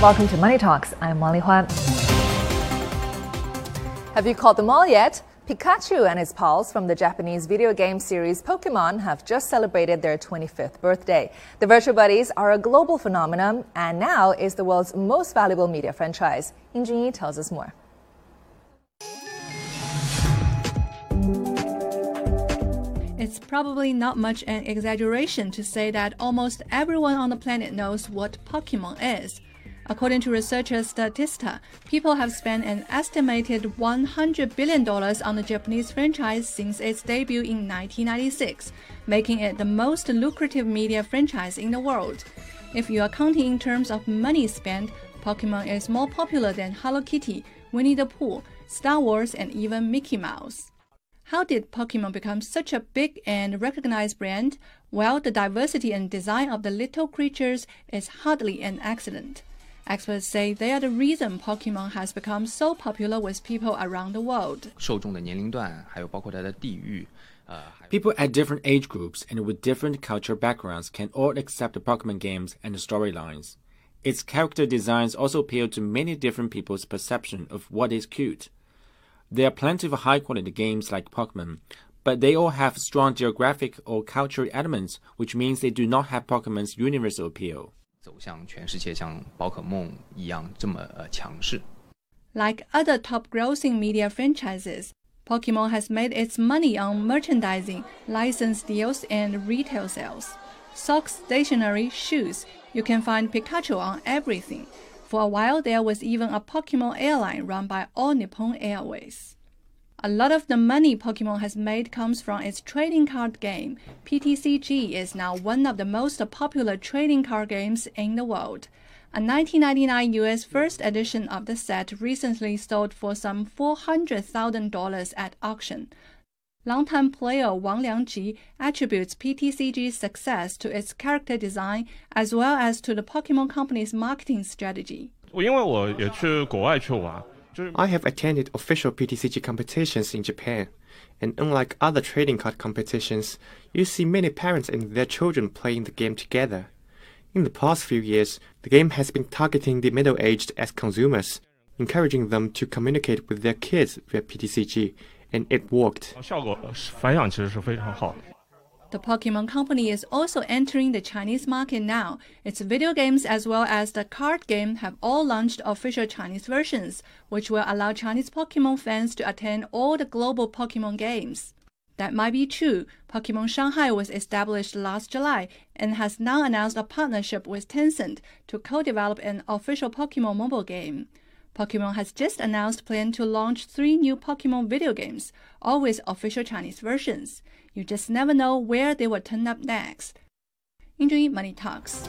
Welcome to Money Talks. I'm Wang Huan. Have you caught them all yet? Pikachu and his pals from the Japanese video game series Pokemon have just celebrated their 25th birthday. The Virtual Buddies are a global phenomenon and now is the world's most valuable media franchise. Ying Junyi tells us more. It's probably not much an exaggeration to say that almost everyone on the planet knows what Pokemon is. According to researchers Statista, people have spent an estimated $100 billion on the Japanese franchise since its debut in 1996, making it the most lucrative media franchise in the world. If you are counting in terms of money spent, Pokemon is more popular than Hello Kitty, Winnie the Pooh, Star Wars, and even Mickey Mouse. How did Pokemon become such a big and recognized brand? Well, the diversity and design of the little creatures is hardly an accident. Experts say they are the reason Pokemon has become so popular with people around the world. People at different age groups and with different cultural backgrounds can all accept the Pokemon games and the storylines. Its character designs also appeal to many different people's perception of what is cute. There are plenty of high quality games like Pokemon, but they all have strong geographic or cultural elements, which means they do not have Pokemon's universal appeal. 走向全世界，像宝可梦一样这么呃强势。Like other top-grossing media franchises, Pokemon has made its money on merchandising, license deals, and retail sales. Socks, stationery, shoes. You can find Pikachu on everything. For a while, there was even a Pokemon airline run by All Nippon Airways. A lot of the money Pokemon has made comes from its trading card game. PTCG is now one of the most popular trading card games in the world. A 1999 US first edition of the set recently sold for some $400,000 at auction. Longtime player Wang Liangji attributes PTCG's success to its character design as well as to the Pokemon Company's marketing strategy. 因为我也去国外去玩 ，I have attended official PTCG competitions in Japan, and unlike other trading card competitions, you see many parents and their children playing the game together. In the past few years, the game has been targeting the middle aged as consumers, encouraging them to communicate with their kids via PTCG, and it worked. The Pokemon Company is also entering the Chinese market now. Its video games as well as the card game have all launched official Chinese versions, which will allow Chinese Pokemon fans to attend all the global Pokemon games. That might be true. Pokemon Shanghai was established last July and has now announced a partnership with Tencent to co-develop an official Pokemon mobile game. Pokemon has just announced plan to launch three new Pokemon video games, all with official Chinese versions. You just never know where they will turn up next. Enjoy Money Talks.